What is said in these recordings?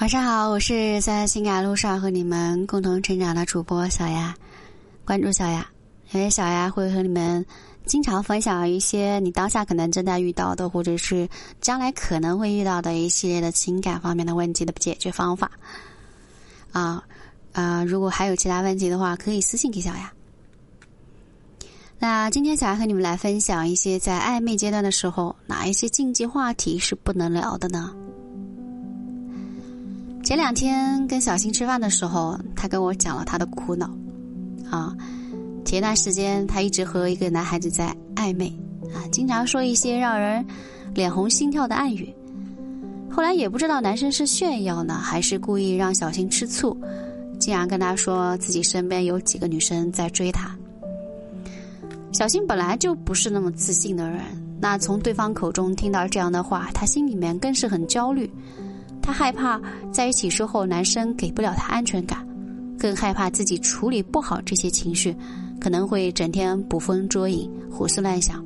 晚上好，我是在情感路上和你们共同成长的主播小丫。关注小丫，因为小丫会和你们经常分享一些你当下可能正在遇到的，或者是将来可能会遇到的一系列的情感方面的问题的解决方法。啊啊，如果还有其他问题的话，可以私信给小丫。那今天想要和你们来分享一些在暧昧阶段的时候，哪一些禁忌话题是不能聊的呢？前两天跟小新吃饭的时候，他跟我讲了他的苦恼。啊，前段时间他一直和一个男孩子在暧昧，啊，经常说一些让人脸红心跳的暗语。后来也不知道男生是炫耀呢，还是故意让小新吃醋，竟然跟他说自己身边有几个女生在追他。小新本来就不是那么自信的人，那从对方口中听到这样的话，他心里面更是很焦虑。她害怕在一起之后男生给不了她安全感，更害怕自己处理不好这些情绪，可能会整天捕风捉影、胡思乱想。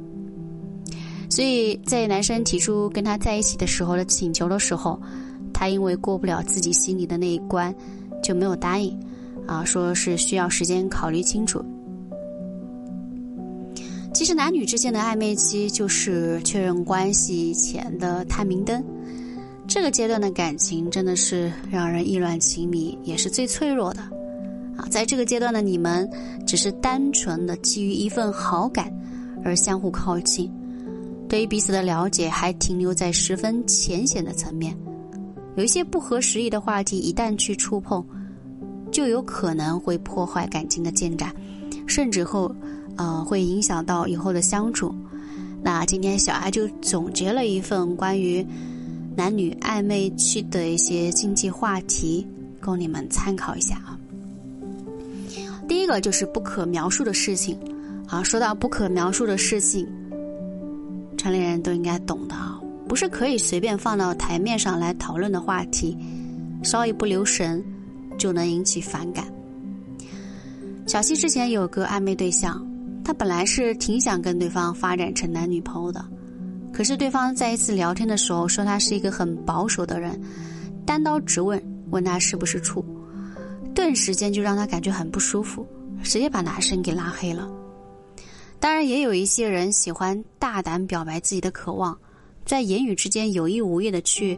所以在男生提出跟他在一起的时候的请求的时候，他因为过不了自己心里的那一关，就没有答应，啊，说是需要时间考虑清楚。其实男女之间的暧昧期就是确认关系前的探明灯。这个阶段的感情真的是让人意乱情迷，也是最脆弱的，啊，在这个阶段的你们只是单纯的基于一份好感而相互靠近，对于彼此的了解还停留在十分浅显的层面，有一些不合时宜的话题一旦去触碰，就有可能会破坏感情的进展，甚至后，呃，会影响到以后的相处。那今天小艾就总结了一份关于。男女暧昧期的一些禁忌话题，供你们参考一下啊。第一个就是不可描述的事情，啊，说到不可描述的事情，成年人都应该懂的啊，不是可以随便放到台面上来讨论的话题，稍一不留神就能引起反感。小西之前有个暧昧对象，他本来是挺想跟对方发展成男女朋友的。可是对方在一次聊天的时候说他是一个很保守的人，单刀直问问他是不是处，顿时间就让他感觉很不舒服，直接把男生给拉黑了。当然，也有一些人喜欢大胆表白自己的渴望，在言语之间有意无意的去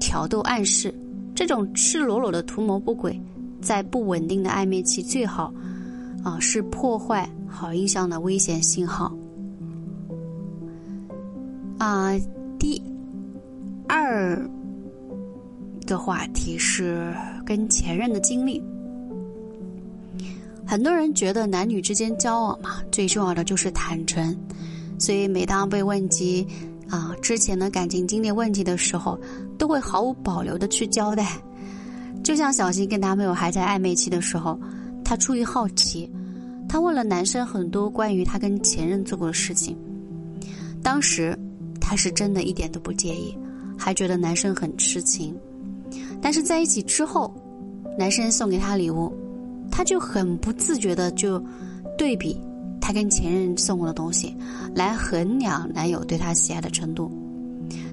挑逗暗示，这种赤裸裸的图谋不轨，在不稳定的暧昧期最好啊是破坏好印象的危险信号。啊，第二个话题是跟前任的经历。很多人觉得男女之间交往嘛，最重要的就是坦诚，所以每当被问及啊之前的感情经历问题的时候，都会毫无保留的去交代。就像小新跟男朋友还在暧昧期的时候，他出于好奇，他问了男生很多关于他跟前任做过的事情，当时。她是真的一点都不介意，还觉得男生很痴情。但是在一起之后，男生送给她礼物，她就很不自觉的就对比她跟前任送过的东西，来衡量男友对她喜爱的程度。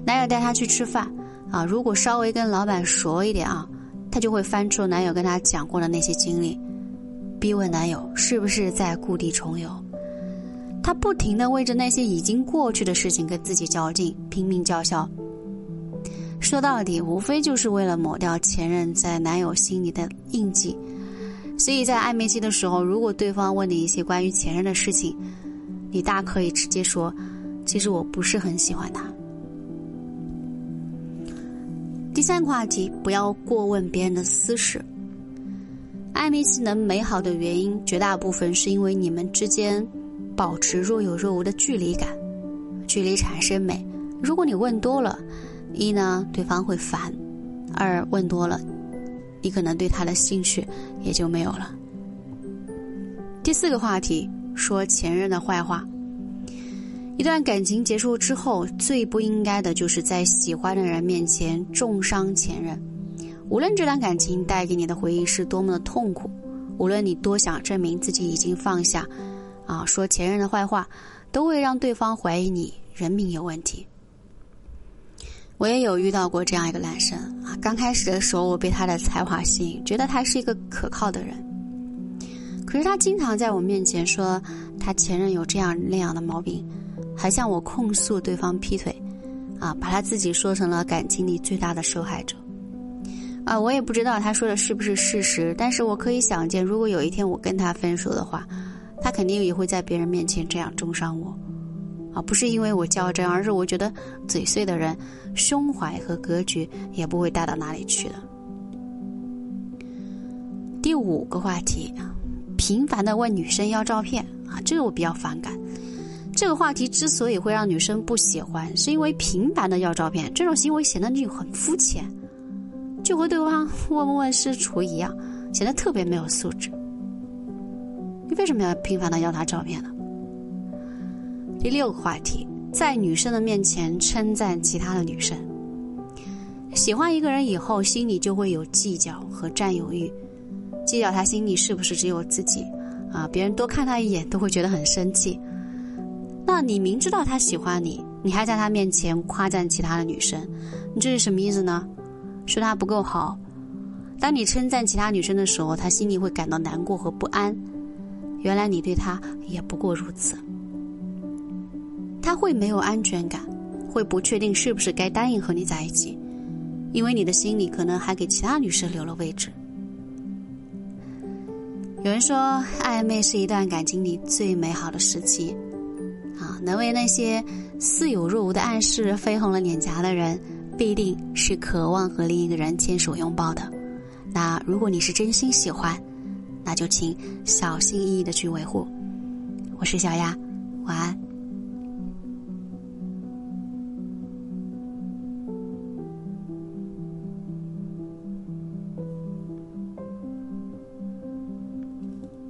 男友带她去吃饭啊，如果稍微跟老板熟一点啊，她就会翻出男友跟她讲过的那些经历，逼问男友是不是在故地重游。他不停的为着那些已经过去的事情跟自己较劲，拼命叫嚣。说到底，无非就是为了抹掉前任在男友心里的印记。所以在暧昧期的时候，如果对方问你一些关于前任的事情，你大可以直接说：“其实我不是很喜欢他。”第三个话题，不要过问别人的私事。暧昧期能美好的原因，绝大部分是因为你们之间。保持若有若无的距离感，距离产生美。如果你问多了，一呢对方会烦，二问多了，你可能对他的兴趣也就没有了。第四个话题，说前任的坏话。一段感情结束之后，最不应该的就是在喜欢的人面前重伤前任。无论这段感情带给你的回忆是多么的痛苦，无论你多想证明自己已经放下。啊，说前任的坏话，都会让对方怀疑你人品有问题。我也有遇到过这样一个男生啊，刚开始的时候我被他的才华吸引，觉得他是一个可靠的人。可是他经常在我面前说他前任有这样那样的毛病，还向我控诉对方劈腿，啊，把他自己说成了感情里最大的受害者。啊，我也不知道他说的是不是事实，但是我可以想见，如果有一天我跟他分手的话，他肯定也会在别人面前这样中伤我。啊，不是因为我较真，而是我觉得嘴碎的人，胸怀和格局也不会大到哪里去的。第五个话题，频繁的问女生要照片啊，这个我比较反感。这个话题之所以会让女生不喜欢，是因为频繁的要照片这种行为显得你很肤浅，就和对方问不问师厨一样，显得特别没有素质。为什么要频繁的要他照片呢？第六个话题，在女生的面前称赞其他的女生。喜欢一个人以后，心里就会有计较和占有欲，计较他心里是不是只有自己，啊，别人多看他一眼都会觉得很生气。那你明知道他喜欢你，你还在他面前夸赞其他的女生，你这是什么意思呢？说他不够好。当你称赞其他女生的时候，他心里会感到难过和不安。原来你对他也不过如此。他会没有安全感，会不确定是不是该答应和你在一起，因为你的心里可能还给其他女生留了位置。有人说，暧昧是一段感情里最美好的时期，啊，能为那些似有若无的暗示绯红了脸颊的人，必定是渴望和另一个人牵手拥抱的。那如果你是真心喜欢，那就请小心翼翼的去维护。我是小丫，晚安。